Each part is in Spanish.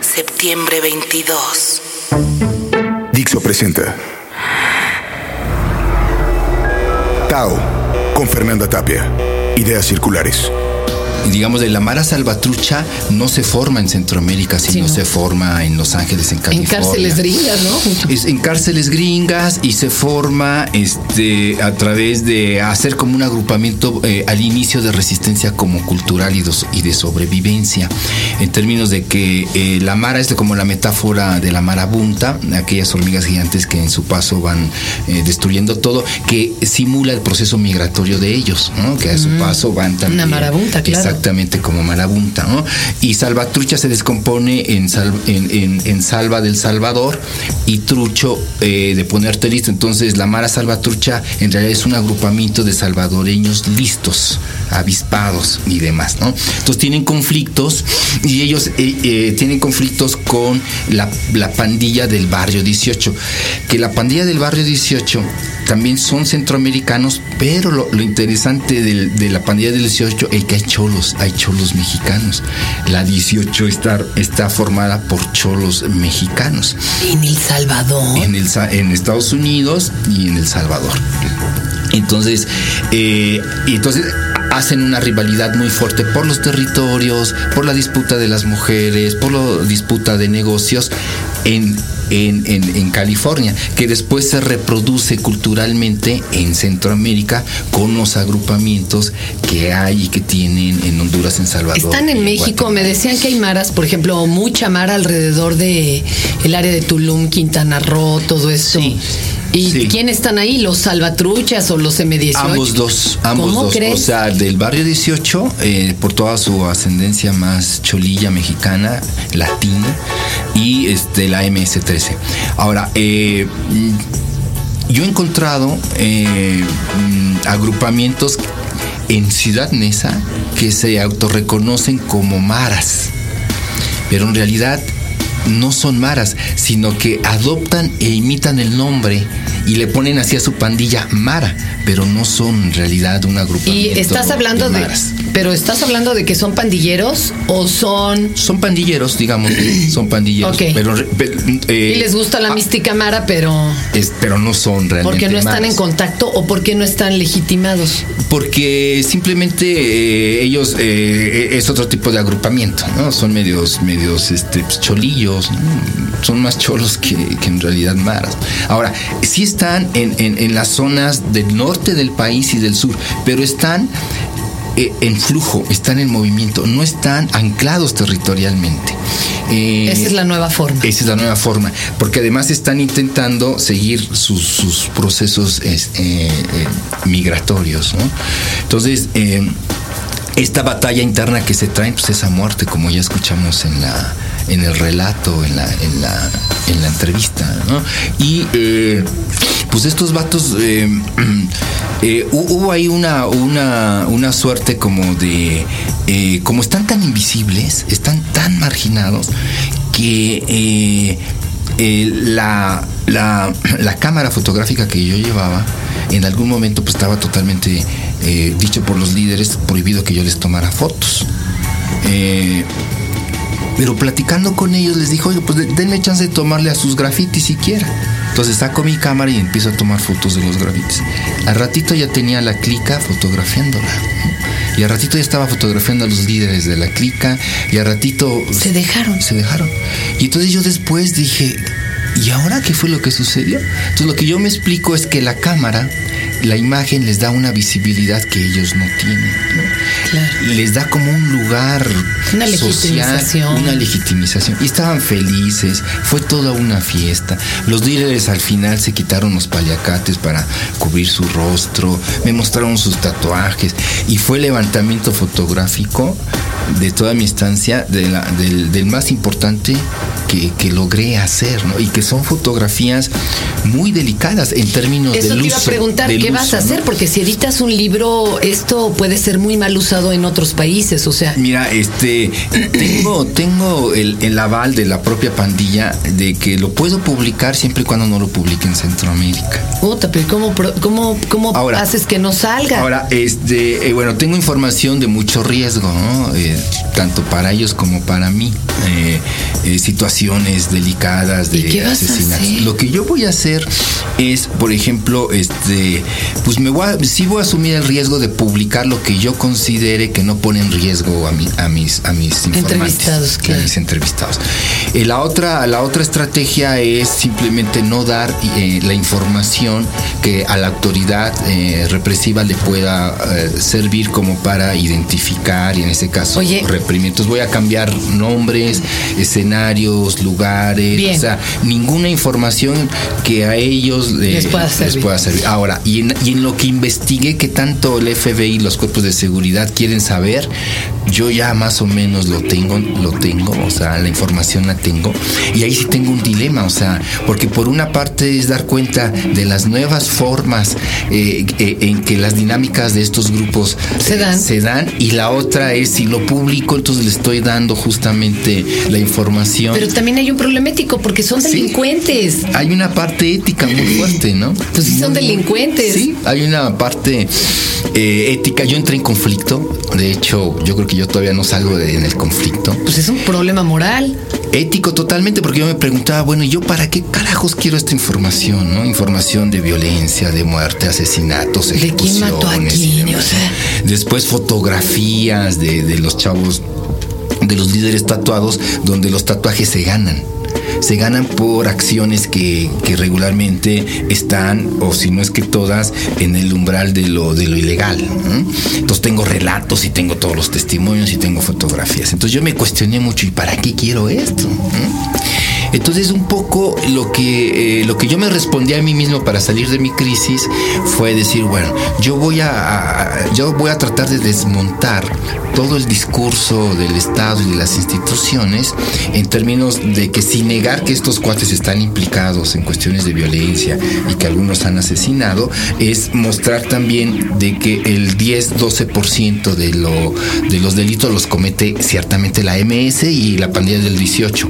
Septiembre 22. Dixo presenta Tao con Fernanda Tapia. Ideas circulares digamos, de la Mara Salvatrucha no se forma en Centroamérica, sino se forma en Los Ángeles, en California. En cárceles gringas, ¿no? Es en cárceles gringas y se forma este, a través de hacer como un agrupamiento eh, al inicio de resistencia como cultural y de, y de sobrevivencia, en términos de que eh, la Mara es como la metáfora de la marabunta, aquellas hormigas gigantes que en su paso van eh, destruyendo todo, que simula el proceso migratorio de ellos, ¿no? que a su paso van también. Una marabunta, claro exactamente como marabunta, ¿no? Y salvatrucha se descompone en, en, salva del Salvador y trucho eh, de ponerte listo. Entonces la mara salvatrucha en realidad es un agrupamiento de salvadoreños listos, avispados y demás, ¿no? Entonces tienen conflictos y ellos eh, eh, tienen conflictos con la, la pandilla del barrio 18, que la pandilla del barrio 18 también son centroamericanos, pero lo, interesante de, la pandilla del 18 es que hay cholos, hay cholos mexicanos. La 18 está, está formada por cholos mexicanos. En El Salvador. En, el, en Estados Unidos y en El Salvador. Entonces, eh, entonces hacen una rivalidad muy fuerte por los territorios, por la disputa de las mujeres, por la disputa de negocios en en, California, que después se reproduce culturalmente en Centroamérica con los agrupamientos que hay y que tienen en Honduras, en Salvador. Están en México, me decían que hay maras, por ejemplo, mucha mara alrededor de el área de Tulum, Quintana Roo, todo eso. ¿Y quién están ahí? ¿Los salvatruchas o los M18? Ambos dos, ambos dos. O sea, del barrio 18, eh, por toda su ascendencia más cholilla mexicana, latina, y este, la MS-13. Ahora, eh, yo he encontrado eh, agrupamientos en Ciudad Neza que se autorreconocen como maras, pero en realidad no son maras, sino que adoptan e imitan el nombre y le ponen así a su pandilla Mara, pero no son en realidad una agrupamiento. Y estás hablando de, pero estás hablando de que son pandilleros o son son pandilleros, digamos, son pandilleros, pero, eh, y les gusta la ah, mística Mara, pero es, pero no son realmente porque no están en contacto o porque no están legitimados. Porque simplemente eh, ellos eh, es otro tipo de agrupamiento, ¿no? Son medios medios este pues, cholillos, son más cholos que, que en realidad maras. Ahora, sí están en, las zonas del norte del país y del sur, pero están eh, en flujo, están en movimiento, no están anclados territorialmente. Eh, esa es la nueva forma. Esa es la nueva forma, porque además están intentando seguir sus, procesos eh, migratorios. Entonces, esta batalla interna que se trae pues, es a muerte, como ya escuchamos en la en el relato, en la, en la, en la entrevista, ¿no? Y eh, pues estos vatos, eh, eh, hubo ahí una, una, una suerte como de, como están tan invisibles, están tan marginados, que la, la, la, cámara fotográfica que yo llevaba en algún momento pues estaba totalmente dicho por los líderes prohibido que yo les tomara fotos. Pero platicando con ellos les dijo, oye, pues denme chance de tomarle a sus grafitis siquiera. Entonces saco mi cámara y empiezo a tomar fotos de los grafitis. Al ratito ya tenía la clica fotografiándola. Y al ratito ya estaba fotografiando a los líderes de la clica. Y al ratito... Se dejaron. Se dejaron. Y entonces yo después dije, ¿y ahora qué fue lo que sucedió? Entonces lo que yo me explico es que la cámara la imagen les da una visibilidad que ellos no tienen. Les da como un lugar una legitimización. una legitimización. Y estaban felices, fue toda una fiesta. Los líderes al final se quitaron los paliacates para cubrir su rostro, me mostraron sus tatuajes y fue levantamiento fotográfico de toda mi estancia, de la, del, del más importante que, logré hacer, ¿no? Y que son fotografías muy delicadas en términos Eso de te iba a preguntar, ¿qué vas a hacer? Porque si editas un libro, esto puede ser muy mal usado en otros países, o sea. Mira, este, tengo, tengo el, el aval de la propia pandilla de que lo puedo publicar siempre y cuando no lo publique en Centroamérica. Puta, pero ¿cómo, cómo, cómo ahora, haces que no salga? Ahora, este, eh, bueno, tengo información de mucho riesgo, ¿no? Eh, tanto para ellos como para mí. Eh, eh situaciones delicadas de asesinatos. Lo que yo voy a hacer es, por ejemplo, este, pues me voy a, sí voy a asumir el riesgo de publicar lo que yo considere que no pone en riesgo a, mi, a mis a mis entrevistados, a mis entrevistados. Eh, la otra la otra estrategia es simplemente no dar eh, la información que a la autoridad eh, represiva le pueda servir como para identificar y en ese caso reprimir. Entonces voy a cambiar nombres, escenarios lugares, o sea, ninguna información que a ellos les, pueda servir. Ahora, y en, y en lo que investigué que tanto el FBI y los cuerpos de seguridad quieren saber, yo ya más o menos lo tengo, lo tengo, o sea, la información la tengo. Y ahí sí tengo un dilema, o sea, porque por una parte es dar cuenta de las nuevas formas eh, eh, en que las dinámicas de estos grupos se dan. se dan, y la otra es si lo publico, entonces le estoy dando justamente la información. Pero también hay un problema ético porque son delincuentes. hay una parte ética muy fuerte, ¿no? Pues sí, son delincuentes. Sí, hay una parte eh, ética. Yo entré en conflicto. De hecho, yo creo que yo todavía no salgo de, en el conflicto. Pues es un problema moral. Ético totalmente, porque yo me preguntaba, bueno, ¿y yo para qué carajos quiero esta información? ¿no? Información de violencia, de muerte, asesinatos, ejecuciones. ¿De quién mató a quién? O sea... Después fotografías de, de los chavos de los líderes tatuados donde los tatuajes se ganan se ganan por acciones que, regularmente están, o si no es que todas, en el umbral de lo, de lo ilegal. Entonces tengo relatos y tengo todos los testimonios y tengo fotografías. Entonces yo me cuestioné mucho, ¿y para qué quiero esto? Entonces un poco lo que, eh, lo que yo me respondí a mí mismo para salir de mi crisis fue decir, bueno, yo voy a, yo voy a tratar de desmontar todo el discurso del Estado y de las instituciones en términos de que sin negar que estos cuates están implicados en cuestiones de violencia y que algunos han asesinado, es mostrar también de que el 10-12% de, lo, de los delitos los comete ciertamente la MS y la pandilla del 18,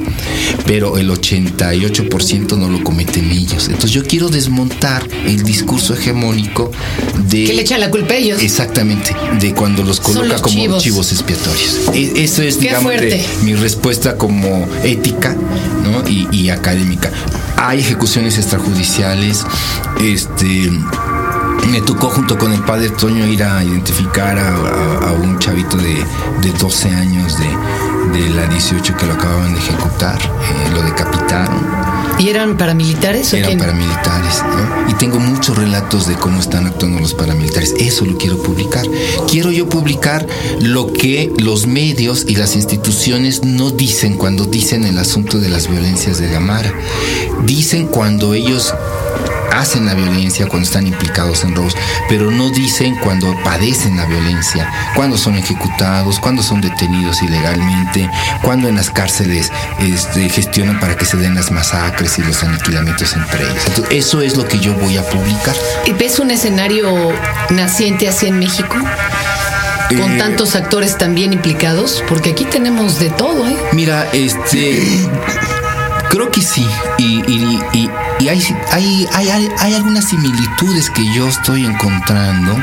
pero el 88% no lo cometen ellos. Entonces yo quiero desmontar el discurso hegemónico de... Que le echan la culpa a ellos. Exactamente, de cuando los coloca como chivos. expiatorios. E, eso es, digamos, mi respuesta como ética y, académica. Hay ejecuciones extrajudiciales, este me tocó junto con el padre Toño ir a identificar a, un chavito de, de 12 años de, de la 18 que lo acababan de ejecutar, eh, lo decapitaron. ¿Y eran paramilitares o Eran paramilitares, ¿no? Y tengo muchos relatos de cómo están actuando los paramilitares. Eso lo quiero publicar. Quiero yo publicar lo que los medios y las instituciones no dicen cuando dicen el asunto de las violencias de Gamara. Dicen cuando ellos hacen la violencia, cuando están implicados en robos, pero no dicen cuando padecen la violencia, cuando son ejecutados, cuando son detenidos ilegalmente, cuando en las cárceles este, gestionan para que se den las masacres y los aniquilamientos entre ellos. Entonces, eso es lo que yo voy a publicar. ¿Y ves un escenario naciente así en México? con eh, tantos actores también implicados, porque aquí tenemos de todo, ¿eh? Mira, este creo que sí. Y, y hay, hay, hay, hay, algunas similitudes que yo estoy encontrando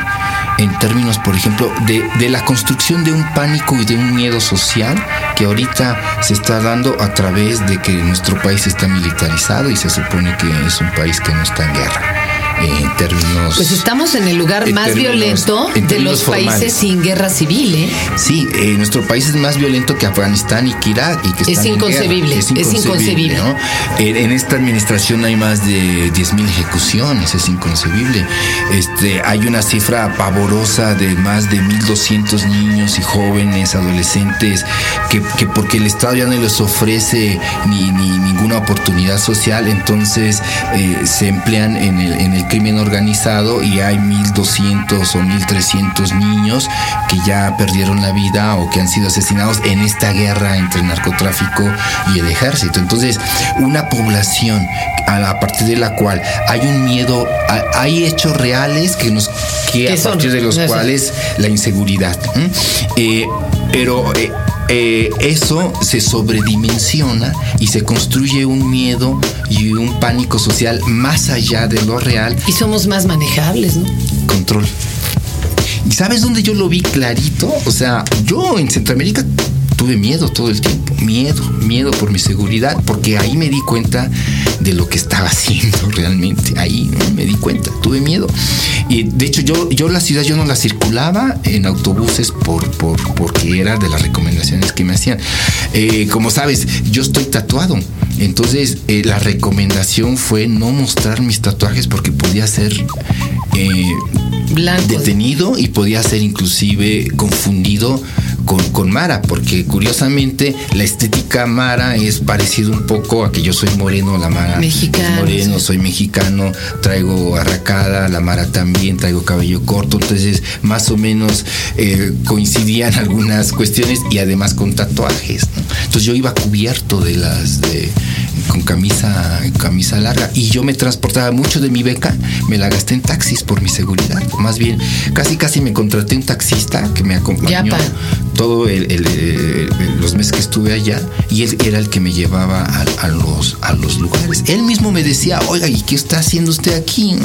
en términos, por ejemplo, de, de, la construcción de un pánico y de un miedo social que ahorita se está dando a través de que nuestro país está militarizado y se supone que es un país que no está en guerra en términos. Pues estamos en el lugar más violento de los países sin guerra civil, ¿eh? Sí, eh, nuestro país es más violento que Afganistán y que Irak. Y que es, inconcebible, es inconcebible, En, esta administración hay más de 10.000 ejecuciones, es inconcebible. Este, hay una cifra pavorosa de más de 1.200 niños y jóvenes, adolescentes, que, que porque el Estado ya no les ofrece ni, ni ninguna oportunidad social, entonces eh, se emplean en el, en el crimen organizado y hay 1.200 o 1.300 niños que ya perdieron la vida o que han sido asesinados en esta guerra entre el narcotráfico y el ejército. Entonces, una población a, partir de la cual hay un miedo, hay hechos reales que nos que a partir de los cuales la inseguridad. Eh, pero eh, eh, eso se sobredimensiona y se construye un miedo y un pánico social más allá de lo real. Y somos más manejables, ¿no? Control. ¿Y sabes dónde yo lo vi clarito? O sea, yo en Centroamérica tuve miedo todo el tiempo, miedo, miedo por mi seguridad, porque ahí me di cuenta de lo que estaba haciendo realmente, ahí me di cuenta, tuve miedo. Y de hecho yo, yo la ciudad yo no la circulaba en autobuses por, por porque era de las recomendaciones que me hacían. Eh, como sabes, yo estoy tatuado. Entonces, eh, la recomendación fue no mostrar mis tatuajes porque podía ser eh, detenido y podía ser inclusive confundido con, Mara, porque curiosamente la estética Mara es parecido un poco a que yo soy moreno, la Mara mexicano, moreno, soy mexicano, traigo arracada, la Mara también, traigo cabello corto, entonces más o menos eh, coincidían algunas cuestiones y además con tatuajes. Entonces yo iba cubierto de las de con camisa, camisa larga. Y yo me transportaba mucho de mi beca, me la gasté en taxis por mi seguridad. Más bien, casi casi me contraté un taxista que me acompañó todo el, los meses que estuve allá y él era el que me llevaba a, los, a los lugares. Él mismo me decía, oiga, ¿y qué está haciendo usted aquí?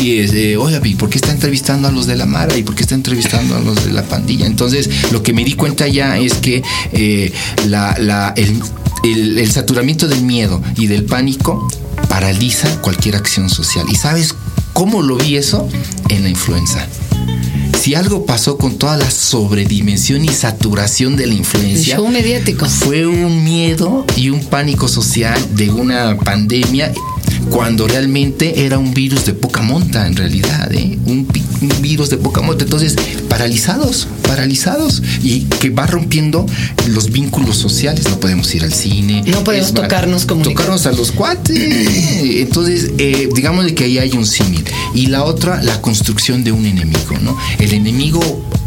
Y eh, oiga, ¿y por qué está entrevistando a los de la Mara? ¿Y por qué está entrevistando a los de la pandilla? Entonces, lo que me di cuenta ya es que eh, la, el, el, saturamiento del miedo y del pánico paraliza cualquier acción social. ¿Y sabes cómo lo vi eso? En la influenza. Si algo pasó con toda la sobredimensión y saturación de la influencia, mediático. fue un miedo y un pánico social de una pandemia cuando realmente era un virus de poca monta en realidad, ¿eh? un, virus de poca monta. Entonces, paralizados, paralizados y que va rompiendo los vínculos sociales. No podemos ir al cine. No podemos tocarnos como Tocarnos a los cuates. Entonces, eh, digamos que ahí hay un símil. Y la otra, la construcción de un enemigo, ¿no? El enemigo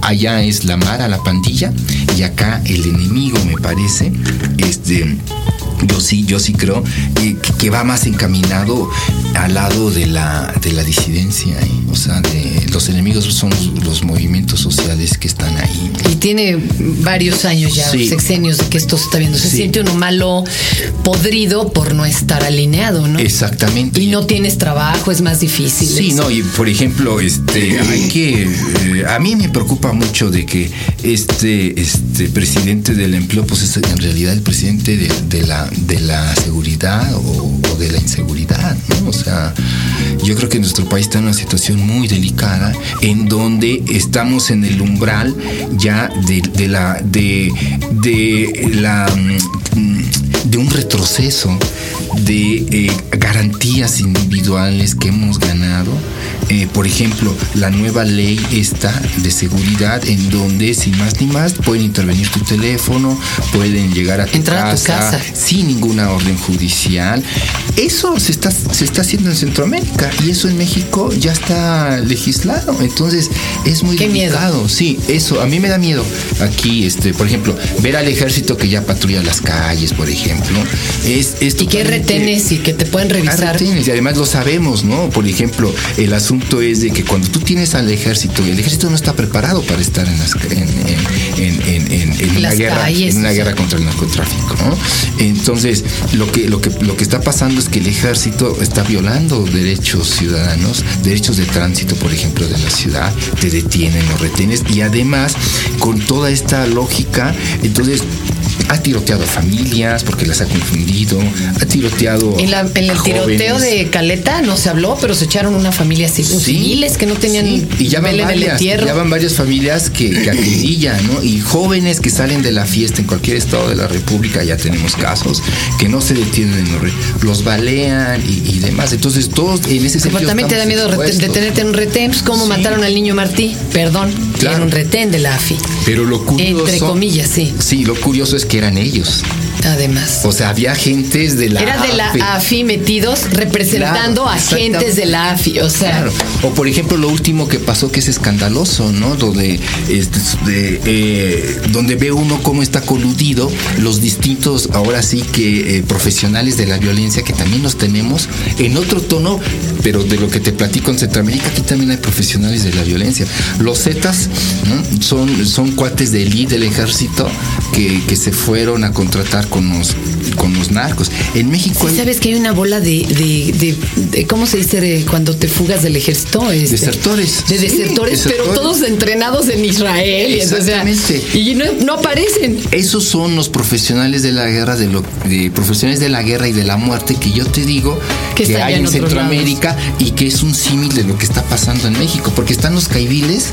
allá es la mara, la pandilla, y acá el enemigo, me parece, es de yo sí, yo sí creo que, que, va más encaminado al lado de la, de la disidencia. ¿eh? O sea, de, los enemigos son los, movimientos sociales que están ahí. Y tiene varios años ya, sexenios de que esto se está viendo. Se siente uno malo, podrido por no estar alineado, ¿no? Exactamente. Y no tienes trabajo, es más difícil. Sí, no, y por ejemplo, este, hay que. Eh, a mí me preocupa mucho de que este, este presidente del empleo, pues es en realidad el presidente de la de la seguridad o, de la inseguridad, O sea, yo creo que nuestro país está en una situación muy delicada en donde estamos en el umbral ya de, la de, la mm, de un retroceso de eh, garantías individuales que hemos ganado eh, por ejemplo, la nueva ley está de seguridad en donde sin más ni más pueden intervenir tu teléfono, pueden llegar a tu, Entrar casa, a tu casa sin ninguna orden judicial. Eso se está, se está haciendo en Centroamérica y eso en México ya está legislado. Entonces es muy Qué delicado. Sí, eso a mí me da miedo. Aquí, este, por ejemplo, ver al ejército que ya patrulla las calles, por ejemplo. Es, y que retenes y que te pueden revisar. y además lo sabemos, ¿no? Por ejemplo, el asunto asunto es de que cuando tú tienes al ejército, el ejército no está preparado para estar en, las, en, una, guerra, en una guerra contra el narcotráfico. Entonces, lo que, lo, que, lo que está pasando es que el ejército está violando derechos ciudadanos, derechos de tránsito, por ejemplo, de la ciudad, te detienen, lo retenes y además, con toda esta lógica, entonces ha tiroteado a familias porque las ha confundido, ha tiroteado. En, en el tiroteo de Caleta no se habló, pero se echaron una familia civiles que no tenían y ya van, varias, ya van varias familias que, que ¿no? Y jóvenes que salen de la fiesta en cualquier estado de la República, ya tenemos casos, que no se detienen en los, los balean y, demás. Entonces, todos en ese sentido. también te da miedo detenerte en un retén, pues, como mataron al niño Martí, perdón, era un retén de la AFI. Pero lo curioso. Entre comillas, sí. Sí, lo curioso es que eran ellos Además. O sea, había agentes de la Era de la AFI metidos representando Claro, agentes de la AFI. O sea, Claro. O por ejemplo lo último que pasó que es escandaloso, ¿no? Donde, este, eh, donde ve uno cómo está coludido los distintos, ahora sí que eh, profesionales de la violencia que también los tenemos en otro tono, pero de lo que te platico en Centroamérica, aquí también hay profesionales de la violencia. Los Zetas ¿no? son, son cuates de élite del ejército que, que se fueron a contratar con los, con los narcos. En México Sí, sabes que hay una bola de, de, de- de- ¿cómo se dice de cuando te fugas del ejército? Este, Desertores. De Sí, desertores, pero todos entrenados en Israel. o sea, Exactamente. y no, no aparecen. Esos son los profesionales de la guerra, de, lo, de profesionales de la guerra y de la muerte que yo te digo Que que, hay en Centroamérica y que es un símil de lo que está pasando en México, porque están los caiviles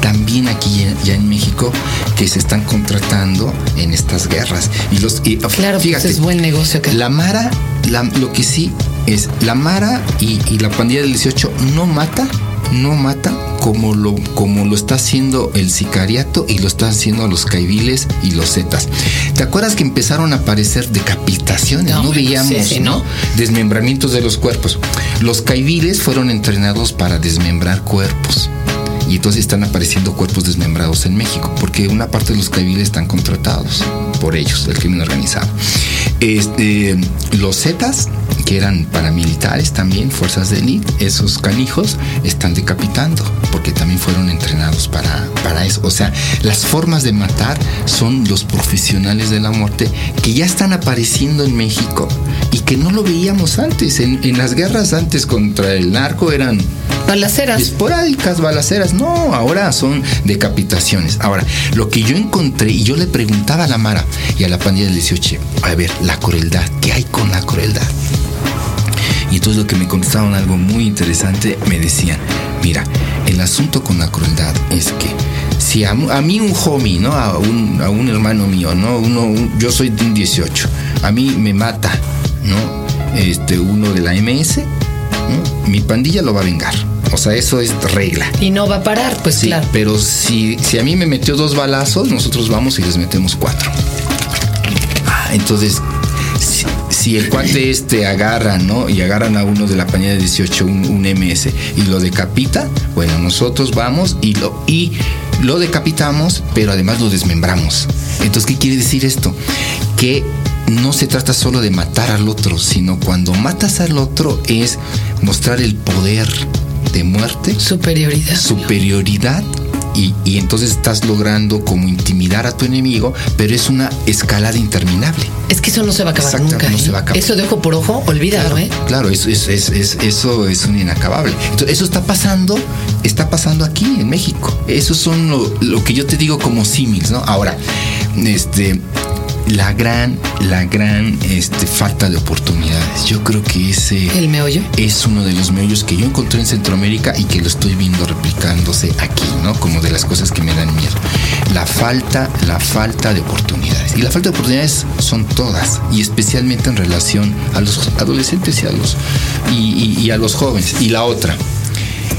también aquí ya, en México que se están contratando en estas guerras. Y los y, Claro, pues fíjate, es buen negocio acá. La Mara, la- lo que sí es, la Mara y, y la pandilla del 18 no mata, no mata como lo, como lo está haciendo el sicariato y lo están haciendo los caiviles y los zetas. ¿Te acuerdas que empezaron a aparecer decapitaciones? No, No, veíamos, sí, sí, ¿no? ¿no? Desmembramientos de los cuerpos. Los caiviles fueron entrenados para desmembrar cuerpos. Y entonces están apareciendo cuerpos desmembrados en México, porque una parte de los caiviles están contratados por ellos, el crimen organizado. Este, los Zetas, que eran paramilitares también, fuerzas de élite, esos canijos están decapitando, porque también fueron entrenados para, para eso. O sea, las formas de matar son los profesionales de la muerte que ya están apareciendo en México y que no lo veíamos antes. En, en las guerras antes contra el narco eran Balaceras. esporádicas, balaceras. No, ahora son decapitaciones. Ahora, lo que yo encontré, y yo le preguntaba a la Mara y a la pandilla del 18, a ver, la crueldad, ¿qué hay con la crueldad? Y entonces lo que me contestaron algo muy interesante, me decían, mira, el asunto con la crueldad es que si a, a mí un homie, ¿no? A un, a un hermano mío, ¿no? Uno, un- yo soy de un 18, a mí me mata, ¿no? Este, uno de la MS, ¿no? mi pandilla lo va a vengar. O sea, eso es regla. Y no va a parar, pues Sí, claro. pero si, si a mí me metió dos balazos, nosotros vamos y les metemos cuatro. Ah, entonces, si, si el cuate este agarra, ¿no? Y agarran a uno de la pañada de 18, un, un MS, y lo decapita, bueno, nosotros vamos y lo, y lo decapitamos, pero además lo desmembramos. Entonces, ¿qué quiere decir esto? Que no se trata solo de matar al otro, sino cuando matas al otro es mostrar el poder de muerte Superioridad. superioridad y, y entonces estás logrando como intimidar a tu enemigo, pero es una escalada interminable. Es que eso no se va a acabar Exacto, nunca. no ¿eh? se va a acabar. Eso de ojo por ojo, olvídalo, ¿eh? Claro, eso es, es- es- eso es un inacabable. Entonces, eso está pasando, está pasando aquí en México. Esos son lo, lo que yo te digo como símiles, ¿no? Ahora, este la gran, la gran este, falta de oportunidades. Yo creo que ese El meollo. es uno de los meollos que yo encontré en Centroamérica y que lo estoy viendo replicándose aquí, ¿no? Como de las cosas que me dan miedo. La falta, la falta de oportunidades. Y la falta de oportunidades son todas, y especialmente en relación a los adolescentes y a los, y, y- y a los jóvenes. Y la otra,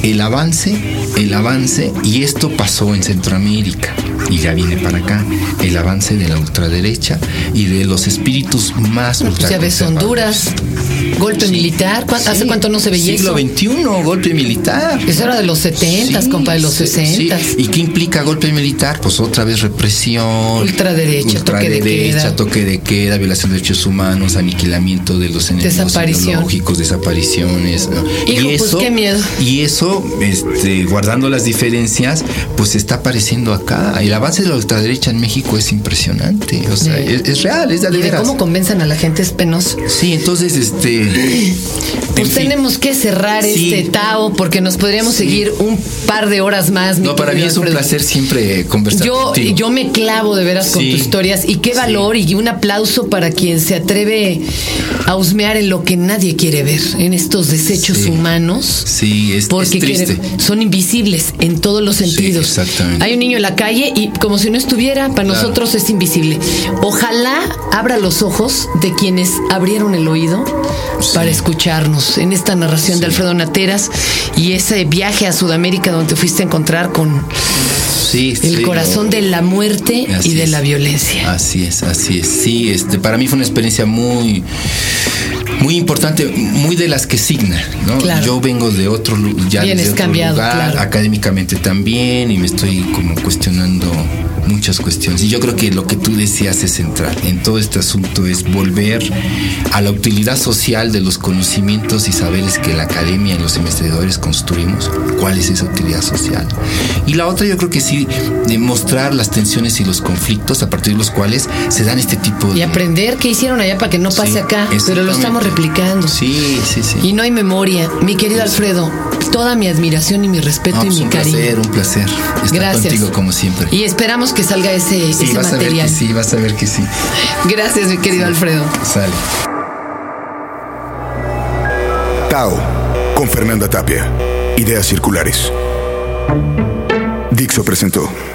el avance, el avance, y esto pasó en Centroamérica y ya viene para acá, el avance de la ultraderecha y de los espíritus más Pues ya ves ultraconservadores. Honduras, golpe militar. ¿Cuán- ¿Hace Sí, cuánto no se veía Siglo eso? XXI, golpe militar. Eso era de los 70, Sí, compa, de los sí, 60. sí. ¿Y qué implica golpe militar? Pues otra vez represión. Ultraderecha, toque de ultraderecha, queda. toque de queda, violación de derechos humanos, aniquilamiento de los enemigos Desaparición. ideológicos, desapariciones. ¿no? Hijo, pues, qué miedo. Y eso, este, guardando las diferencias, pues está apareciendo acá. El avance de la ultraderecha en México es impresionante. O sea, Sí. es, es real, es de, Y de cómo convencen a la gente es penoso. Sí, entonces, este. En Pues fin. tenemos que cerrar Sí. este Tao porque nos podríamos seguir un par de horas más. No, para mí es un placer siempre conversar Yo, contigo. yo me clavo de veras con tus historias y qué valor y un aplauso para quien se atreve a husmear en lo que nadie quiere ver, en estos desechos humanos. Sí, es, es Porque triste. quieren- son invisibles en todos los sentidos. exactamente. Hay un niño en la calle y como si no estuviera, para Claro. nosotros es invisible. Ojalá abra los ojos de quienes abrieron el oído. Para escucharnos en esta narración de Alfredo Nateras y ese viaje a Sudamérica donde te fuiste a encontrar con Sí, el corazón de la muerte y de la violencia. Así es, así es. Sí, este, para mí fue una experiencia muy muy importante, muy de las que signa, ¿no? Yo vengo de otro, ya de otro lugar, académicamente también, y me estoy como cuestionando muchas cuestiones. Y yo creo que lo que tú decías es central en todo este asunto es volver a la utilidad social de los conocimientos y saberes que la academia y los investigadores construimos. ¿Cuál es esa utilidad social? Y la otra yo creo que sí, demostrar las tensiones y los conflictos a partir de los cuales se dan este tipo de... Y aprender qué hicieron allá para que no pase acá, pero lo estamos replicando. Sí, sí, sí. Y no hay memoria. Mi querido Alfredo, toda mi admiración y mi respeto y pues mi cariño. Un placer, un placer. Estar Gracias. contigo como siempre. Y esperamos que salga ese, ese vas material. A ver que sí, vas a ver que sí. Gracias, mi querido Alfredo. Sale. Tao, con Fernanda Tapia. Ideas circulares. Dixo presentó.